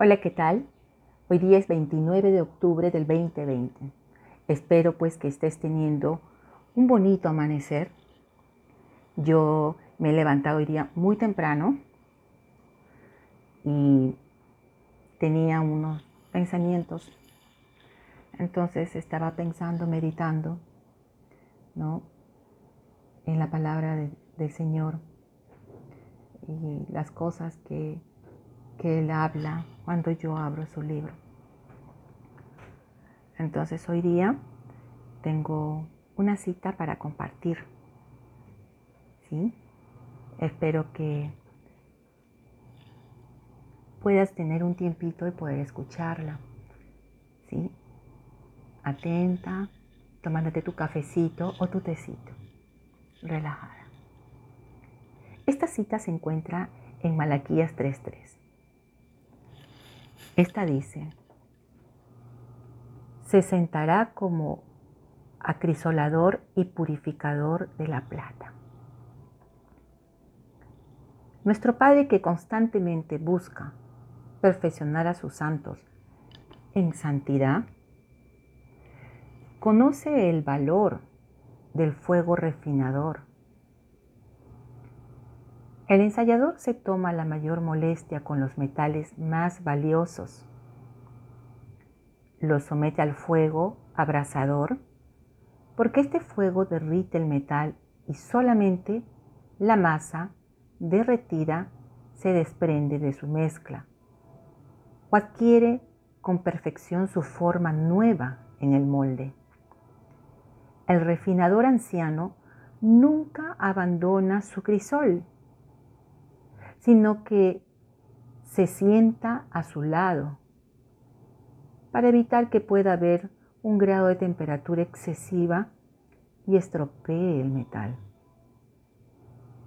Hola, ¿qué tal? Hoy día es 29 de octubre del 2020. Espero pues que estés teniendo un bonito amanecer. Yo me he levantado hoy día muy temprano y tenía unos pensamientos. Entonces estaba pensando, meditando, ¿no? En la palabra del Señor y las cosas que que Él habla cuando yo abro su libro. Entonces hoy día tengo una cita para compartir. ¿Sí? Espero que puedas tener un tiempito y poder escucharla. ¿Sí? Atenta, tomándote tu cafecito o tu tecito. Relajada. Esta cita se encuentra en Malaquías 3.3. Esta dice, se sentará como acrisolador y purificador de la plata. Nuestro Padre que constantemente busca perfeccionar a sus santos en santidad, conoce el valor del fuego refinador. El ensayador se toma la mayor molestia con los metales más valiosos. Los somete al fuego abrasador porque este fuego derrite el metal y solamente la masa derretida se desprende de su mezcla o adquiere con perfección su forma nueva en el molde. El refinador anciano nunca abandona su crisol sino que se sienta a su lado para evitar que pueda haber un grado de temperatura excesiva y estropee el metal.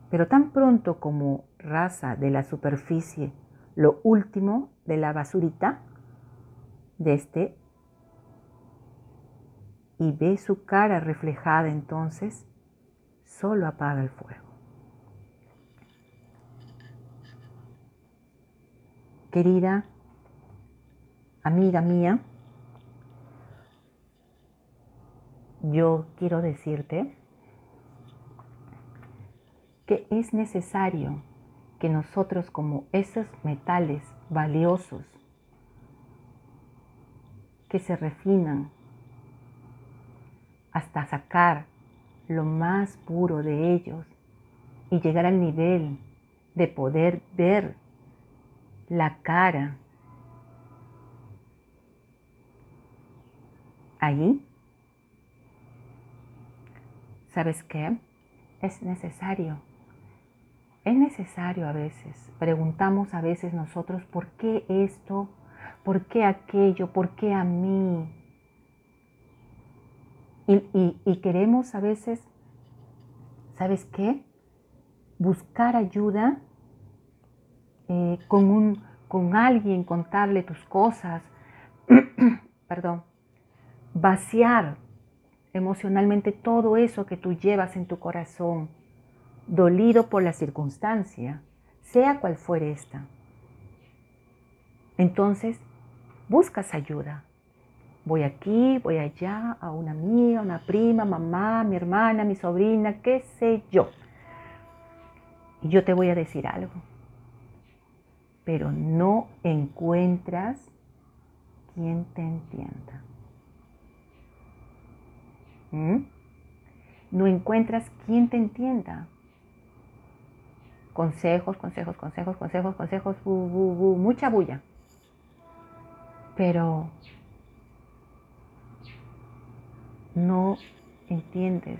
Pero tan pronto como raza de la superficie lo último de la basurita de este y ve su cara reflejada entonces, solo apaga el fuego. Querida amiga mía, yo quiero decirte que es necesario que nosotros como esos metales valiosos que se refinan hasta sacar lo más puro de ellos y llegar al nivel de poder ver la cara. Allí, ¿sabes qué? Es necesario. Es necesario a veces. Preguntamos a veces nosotros, ¿por qué esto? ¿Por qué aquello? ¿Por qué a mí? Y, queremos a veces, ¿sabes qué? Buscar ayuda eh, con, un, con alguien, contarle tus cosas, perdón, vaciar emocionalmente todo eso que tú llevas en tu corazón, dolido por la circunstancia, sea cual fuere esta. Entonces, buscas ayuda. Voy aquí, voy allá, a una amiga, una prima, mamá, mi hermana, mi sobrina, qué sé yo. Y yo te voy a decir algo pero no encuentras quien te entienda. ¿Mm? No encuentras quien te entienda. Consejos, consejos, consejos, consejos, consejos, mucha bulla. Pero no entiendes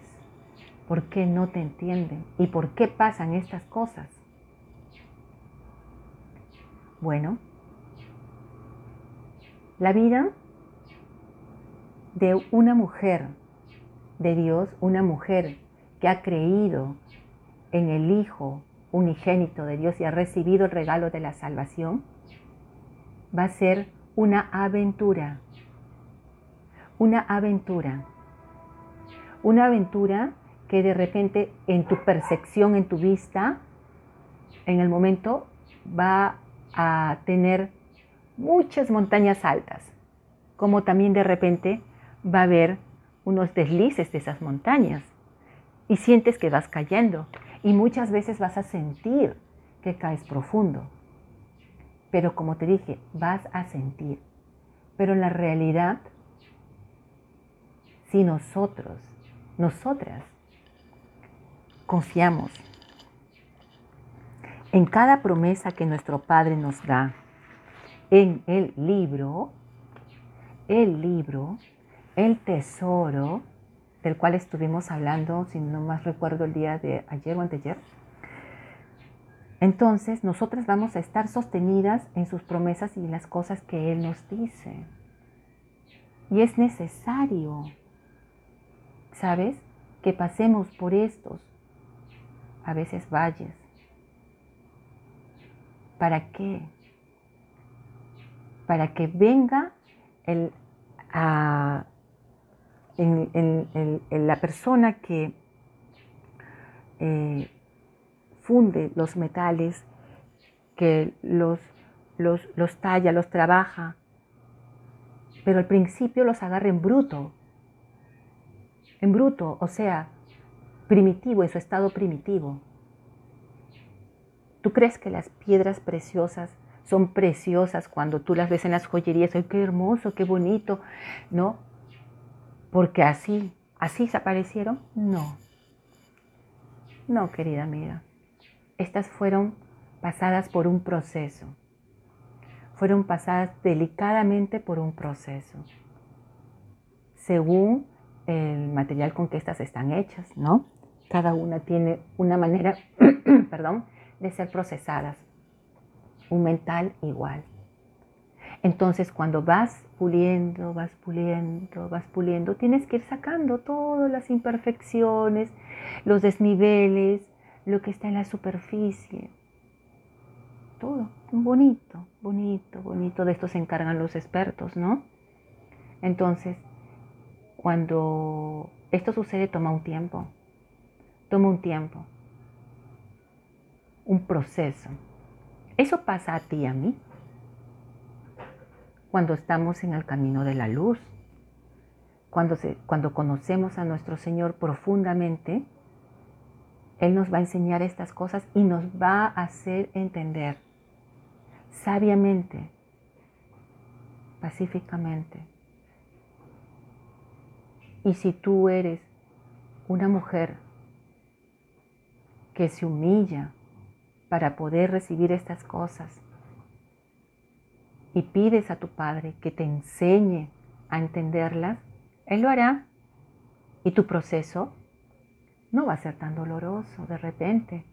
por qué no te entienden y por qué pasan estas cosas. Bueno, la vida de una mujer de Dios, una mujer que ha creído en el Hijo unigénito de Dios y ha recibido el regalo de la salvación, va a ser una aventura. Una aventura. Una aventura que de repente en tu percepción, en tu vista, en el momento va a tener muchas montañas altas, como también de repente va a haber unos deslices de esas montañas y sientes que vas cayendo y muchas veces vas a sentir que caes profundo. Pero como te dije, vas a sentir. Pero en la realidad, si nosotros, nosotras, confiamos en cada promesa que nuestro Padre nos da en el libro, el libro, el tesoro, del cual estuvimos hablando, si no más recuerdo el día de ayer o anteayer, entonces nosotras vamos a estar sostenidas en sus promesas y en las cosas que Él nos dice. Y es necesario, ¿sabes? Que pasemos por estos, a veces valles. ¿Para qué? Para que venga el, la persona que eh, funde los metales, que los, los, los talla, los trabaja, pero al principio los agarra en bruto, en bruto, o sea, primitivo, en su estado primitivo. ¿Tú crees que las piedras preciosas son preciosas cuando tú las ves en las joyerías? ¡Ay, qué hermoso, qué bonito! ¿No? Porque así, así se aparecieron. No. No, querida amiga. Estas fueron pasadas por un proceso. Fueron pasadas delicadamente por un proceso. Según el material con que estas están hechas, ¿no? Cada una tiene una manera, perdón, de ser procesadas. Un mental igual. Entonces, cuando vas puliendo, vas puliendo, vas puliendo, tienes que ir sacando todas las imperfecciones, los desniveles, lo que está en la superficie. Todo, bonito, bonito, bonito. De esto se encargan los expertos, ¿no? Entonces, cuando esto sucede, toma un tiempo. Toma un tiempo. Un proceso. Eso pasa a ti y a mí cuando estamos en el camino de la luz, cuando, cuando conocemos a nuestro Señor profundamente, Él nos va a enseñar estas cosas y nos va a hacer entender sabiamente, pacíficamente. Y si tú eres una mujer que se humilla para poder recibir estas cosas, y pides a tu Padre que te enseñe a entenderlas, Él lo hará. Y tu proceso no va a ser tan doloroso de repente.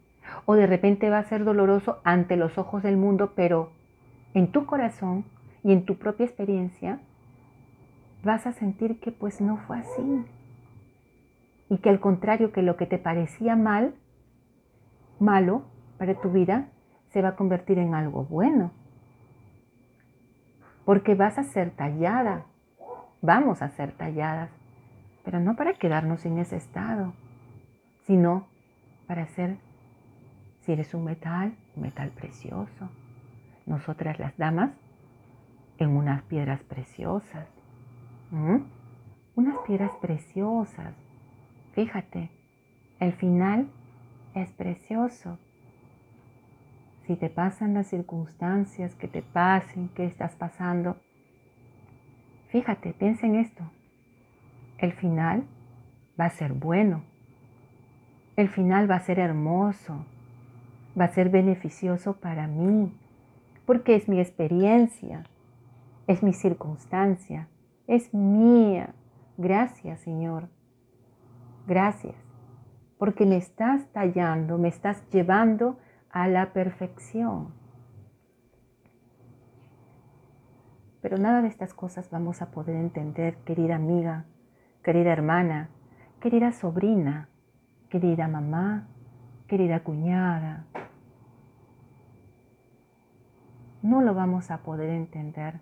O de repente va a ser doloroso ante los ojos del mundo, pero en tu corazón y en tu propia experiencia vas a sentir que pues no fue así. Y que al contrario, que lo que te parecía mal, malo para tu vida, se va a convertir en algo bueno. Porque vas a ser tallada, vamos a ser talladas, pero no para quedarnos en ese estado, sino para ser, si eres un metal, un metal precioso. Nosotras las damas, en unas piedras preciosas, unas piedras preciosas. Fíjate, el final es precioso si te pasan las circunstancias que te pasen, que estás pasando, fíjate, piensa en esto. El final va a ser bueno. El final va a ser hermoso. Va a ser beneficioso para mí. Porque es mi experiencia. Es mi circunstancia. Es mía. Gracias, Señor. Gracias. Porque me estás tallando, me estás llevando a la perfección. Pero nada de estas cosas vamos a poder entender, querida amiga, querida hermana, querida sobrina, querida mamá, querida cuñada. No lo vamos a poder entender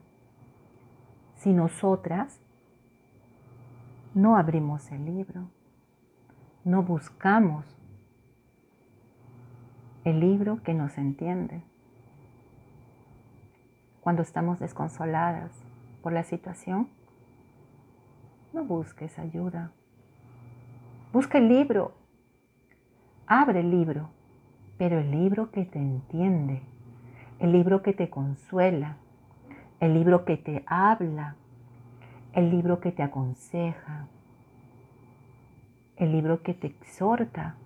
si nosotras no abrimos el libro, no buscamos el libro que nos entiende. cuando estamos desconsoladas por la situación, no busques ayuda. Busca el libro. Abre el libro, pero el libro que te entiende, el libro que te consuela, el libro que te habla, el libro que te aconseja, el libro que te exhorta,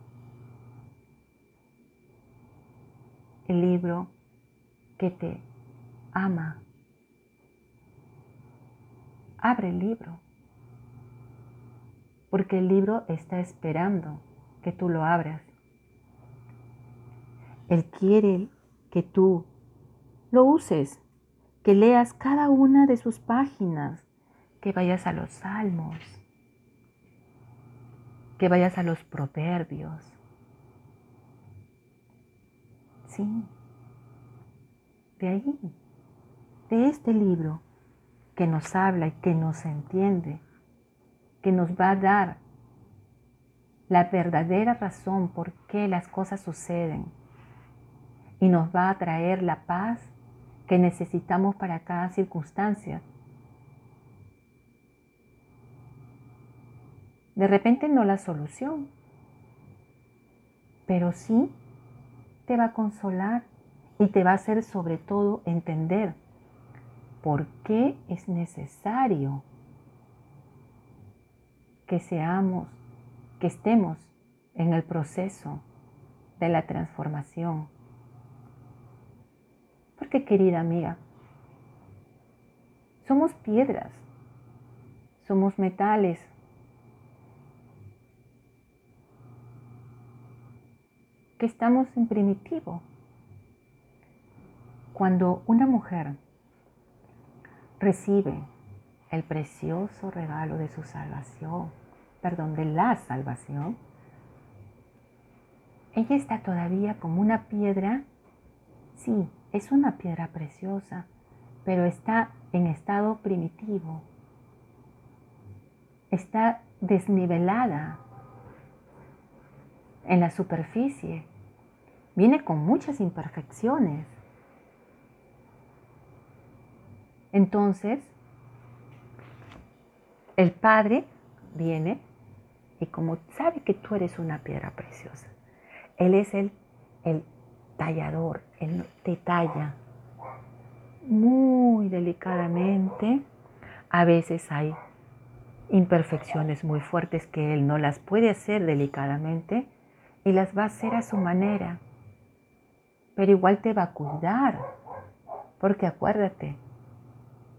el libro que te ama. Abre el libro, porque el libro está esperando que tú lo abras. Él quiere que tú lo uses, que leas cada una de sus páginas, que vayas a los salmos, que vayas a los proverbios. Sí, de ahí, de este libro que nos habla y que nos entiende, que nos va a dar la verdadera razón por qué las cosas suceden y nos va a traer la paz que necesitamos para cada circunstancia. De repente no la solución, pero sí te va a consolar y te va a hacer sobre todo entender por qué es necesario que seamos, que estemos en el proceso de la transformación. Porque querida amiga, somos piedras, somos metales, que estamos en primitivo. Cuando una mujer recibe el precioso regalo de su salvación, perdón, de la salvación, ella está todavía como una piedra, sí, es una piedra preciosa, pero está en estado primitivo, está desnivelada en la superficie, viene con muchas imperfecciones. Entonces, el Padre viene y como sabe que tú eres una piedra preciosa, Él es el, el tallador, Él te talla muy delicadamente. A veces hay imperfecciones muy fuertes que Él no las puede hacer delicadamente y las va a hacer a su manera. Pero igual te va a cuidar, porque acuérdate,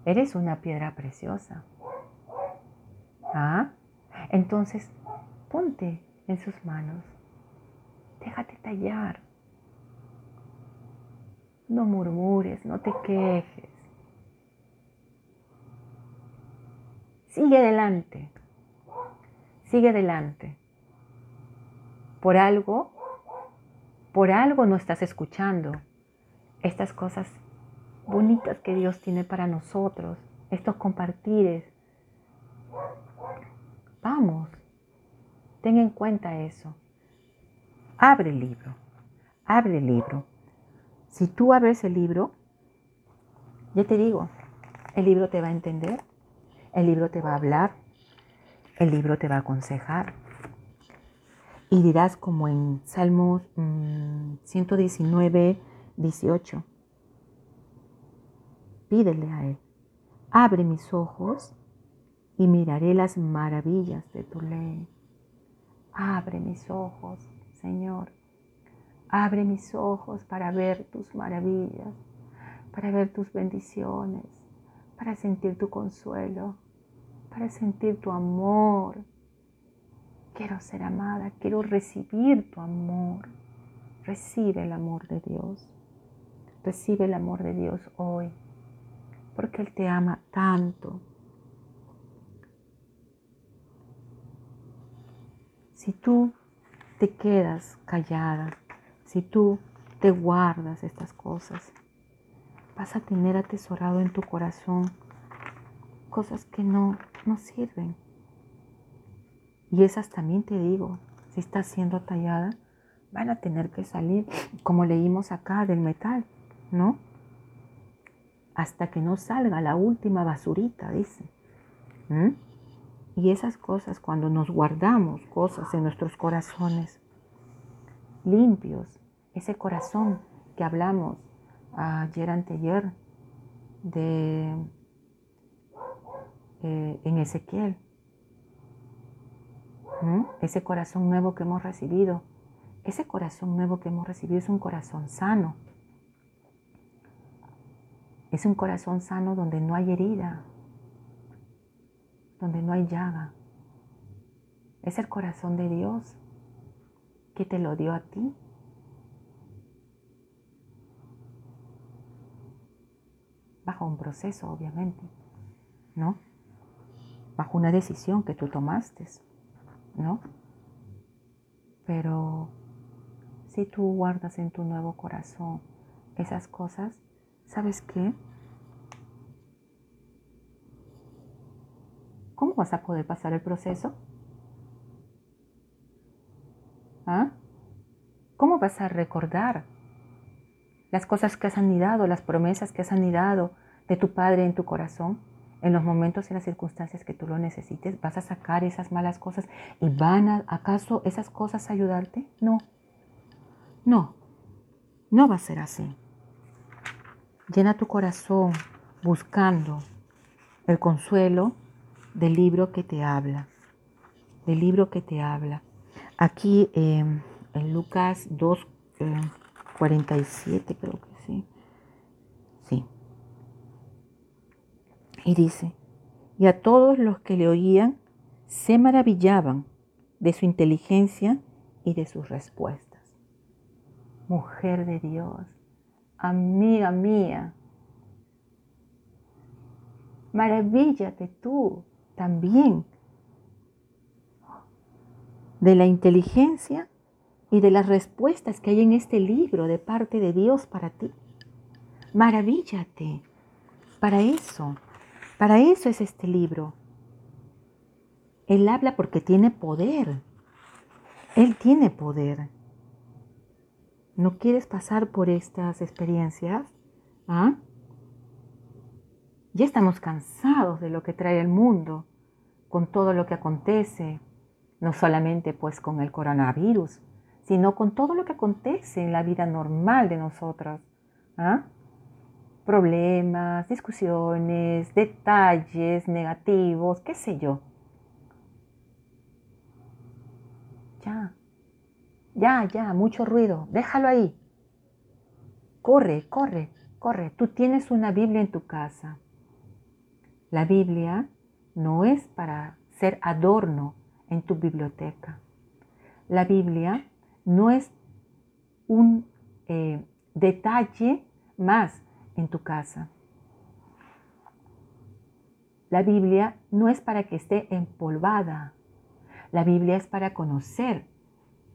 eres una piedra preciosa. ¿Ah? Entonces, ponte en sus manos. Déjate tallar. No murmures, no te quejes. Sigue adelante. Sigue adelante. Por algo, por algo no estás escuchando estas cosas bonitas que Dios tiene para nosotros, estos compartires, Vamos, ten en cuenta eso. Abre el libro, abre el libro. Si tú abres el libro, ya te digo, el libro te va a entender, el libro te va a hablar, el libro te va a aconsejar. Y dirás como en Salmos 119, 18, pídele a Él, abre mis ojos y miraré las maravillas de tu ley. Abre mis ojos, Señor. Abre mis ojos para ver tus maravillas, para ver tus bendiciones, para sentir tu consuelo, para sentir tu amor. Quiero ser amada, quiero recibir tu amor. Recibe el amor de Dios. Recibe el amor de Dios hoy, porque Él te ama tanto Si tú te quedas callada, si tú te guardas estas cosas, vas a tener atesorado en tu corazón cosas que no, no sirven. Y esas también te digo, si está siendo tallada, van a tener que salir, como leímos acá, del metal, ¿no? hasta que no salga la última basurita, dice. Y esas cosas, cuando nos guardamos cosas en nuestros corazones limpios, ese corazón que hablamos ayer anteayer de eh, en Ezequiel, Ese corazón nuevo que hemos recibido, ese corazón nuevo que hemos recibido es un corazón sano. Es un corazón sano donde no hay herida, donde no hay llaga. Es el corazón de Dios que te lo dio a ti. Bajo un proceso, obviamente, ¿no? Bajo una decisión que tú tomaste, ¿no? Pero si tú guardas en tu nuevo corazón esas cosas, ¿sabes qué? ¿Cómo vas a poder pasar el proceso? ¿Ah? ¿Cómo vas a recordar las cosas que has anidado, las promesas que has anidado de tu Padre en tu corazón? En los momentos y las circunstancias que tú lo necesites, vas a sacar esas malas cosas y van a, ¿acaso esas cosas a ayudarte? No. No. No va a ser así. Llena tu corazón buscando el consuelo del libro que te habla. Del libro que te habla. Aquí em, en Lucas 2, 47 em, creo que sí. Sí. Y dice, y a todos los que le oían se maravillaban de su inteligencia y de sus respuestas. Mujer de Dios, amiga mía, maravíllate tú también de la inteligencia y de las respuestas que hay en este libro de parte de Dios para ti. Maravíllate. Para eso, para eso es este libro. Él habla porque tiene poder. Él tiene poder. ¿No quieres pasar por estas experiencias? ¿Ah? Ya estamos cansados de lo que trae el mundo, con todo lo que acontece, no solamente pues con el coronavirus, sino con todo lo que acontece en la vida normal de nosotros. ¿ah? Problemas, discusiones, detalles negativos, qué sé yo. Ya, ya, ya, mucho ruido, déjalo ahí. Corre, corre, corre. Tú tienes una Biblia en tu casa. La Biblia no es para ser adorno en tu biblioteca. La Biblia no es un eh, detalle más en tu casa. La Biblia no es para que esté empolvada. La Biblia es para conocer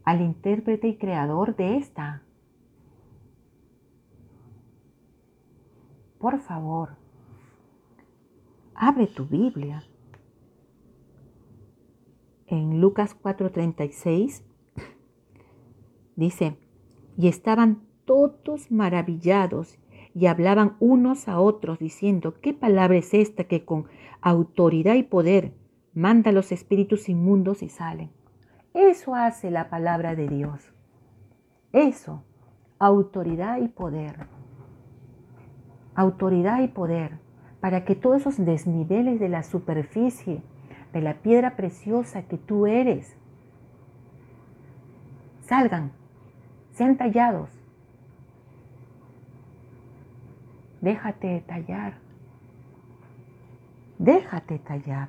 al intérprete y creador de esta. Por favor, abre tu Biblia en Lucas 4:36, dice, y estaban todos maravillados y hablaban unos a otros diciendo, ¿qué palabra es esta que con autoridad y poder manda a los espíritus inmundos y salen? Eso hace la palabra de Dios. Eso, autoridad y poder. Autoridad y poder para que todos esos desniveles de la superficie de la piedra preciosa que tú eres salgan, sean tallados. Déjate tallar. Déjate tallar.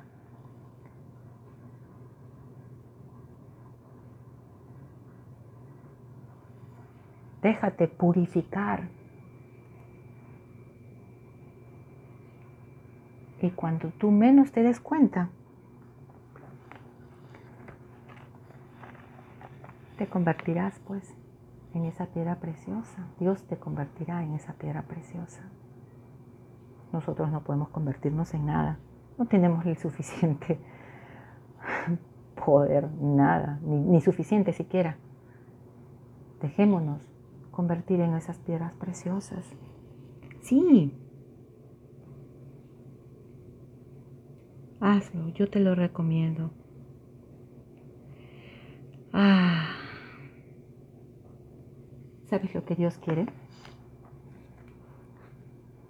Déjate purificar. Y cuando tú menos te des cuenta, te convertirás pues en esa piedra preciosa. Dios te convertirá en esa piedra preciosa. Nosotros no podemos convertirnos en nada. No tenemos el suficiente poder, nada, ni, ni suficiente siquiera. Dejémonos convertir en esas piedras preciosas. Sí. Hazlo, yo te lo recomiendo. ¿Sabes lo que Dios quiere?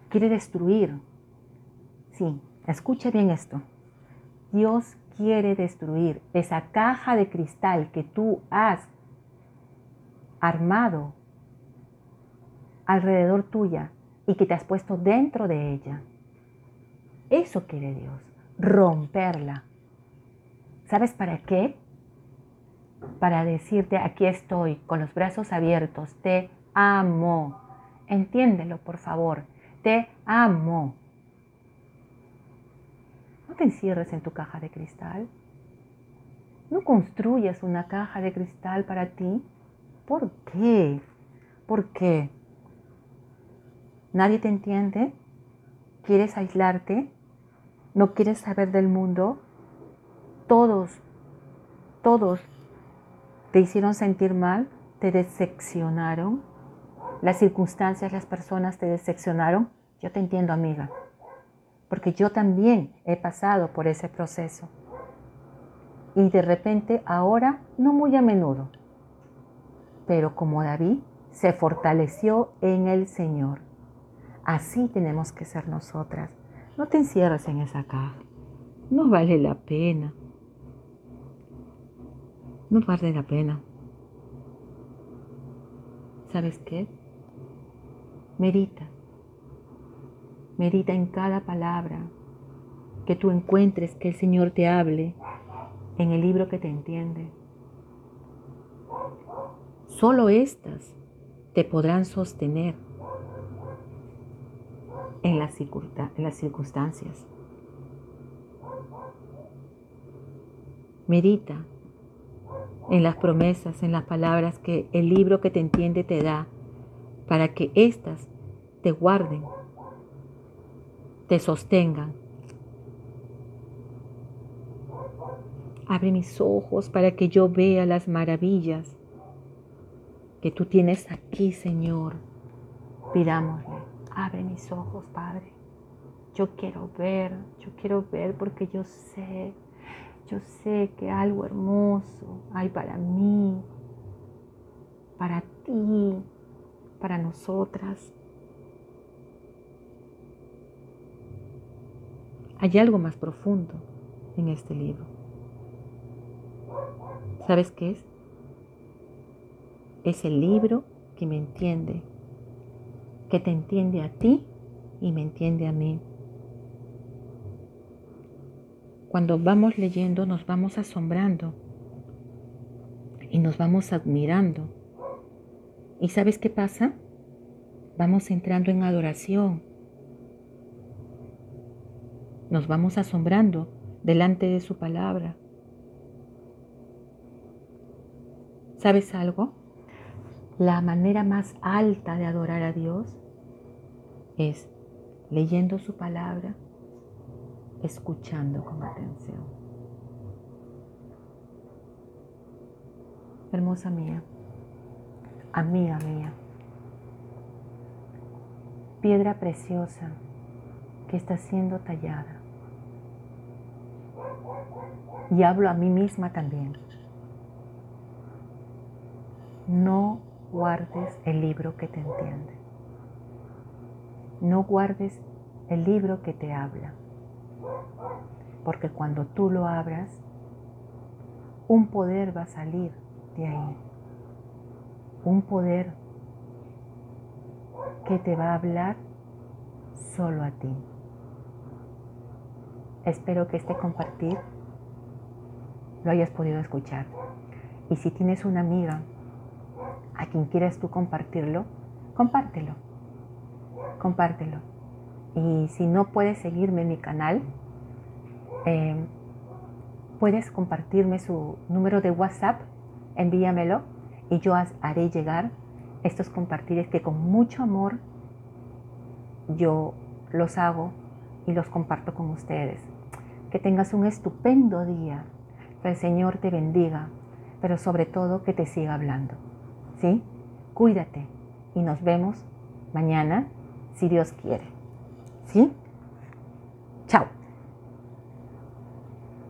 Quiere destruir. Sí, escucha bien esto. Dios quiere destruir esa caja de cristal que tú has armado alrededor tuya y que te has puesto dentro de ella. Eso quiere Dios, romperla. ¿Sabes para qué? Para decirte, aquí estoy, con los brazos abiertos, te amo. Entiéndelo, por favor, te amo. No te encierres en tu caja de cristal. No construyas una caja de cristal para ti. ¿Por qué? ¿Por qué? ¿Nadie te entiende? ¿Quieres aislarte? ¿No quieres saber del mundo? Todos, todos te hicieron sentir mal, te decepcionaron. Las circunstancias, las personas te decepcionaron. Yo te entiendo, amiga porque yo también he pasado por ese proceso. Y de repente ahora, no muy a menudo, pero como David se fortaleció en el Señor. Así tenemos que ser nosotras. No te encierres en esa caja. No vale la pena. No vale la pena. ¿Sabes qué? Medita Medita en cada palabra que tú encuentres que el Señor te hable en el libro que te entiende. Solo estas te podrán sostener en las, circunstancias. Medita en las promesas, en las palabras que el libro que te entiende te da, para que éstas te guarden te sostengan. Abre mis ojos para que yo vea las maravillas que tú tienes aquí, Señor. Pidámosle, abre mis ojos, Padre. Yo quiero ver, yo quiero ver porque yo sé, yo sé que algo hermoso hay para mí, para ti, para nosotras. Hay algo más profundo en este libro. ¿Sabes qué es? Es el libro que me entiende, que te entiende a ti y me entiende a mí. Cuando vamos leyendo nos vamos asombrando y nos vamos admirando. ¿Y sabes qué pasa? Vamos entrando en adoración, nos vamos asombrando delante de su palabra. ¿Sabes algo? La manera más alta de adorar a Dios es leyendo su palabra, escuchando con atención. Hermosa mía, amiga mía, piedra preciosa que está siendo tallada y hablo a mí misma también. No guardes el libro que te entiende. No guardes el libro que te habla. Porque cuando tú lo abras, un poder va a salir de ahí. Un poder que te va a hablar solo a ti. Espero que este compartir lo hayas podido escuchar. Y si tienes una amiga a quien quieres tú compartirlo, compártelo. Compártelo. Y si no puedes seguirme en mi canal, eh, puedes compartirme su número de WhatsApp, envíamelo y yo haré llegar estos compartires que con mucho amor yo los hago y los comparto con ustedes. Que tengas un estupendo día. Que el Señor te bendiga, pero sobre todo que te siga hablando. ¿Sí? Cuídate y nos vemos mañana si Dios quiere. ¿Sí? Chao.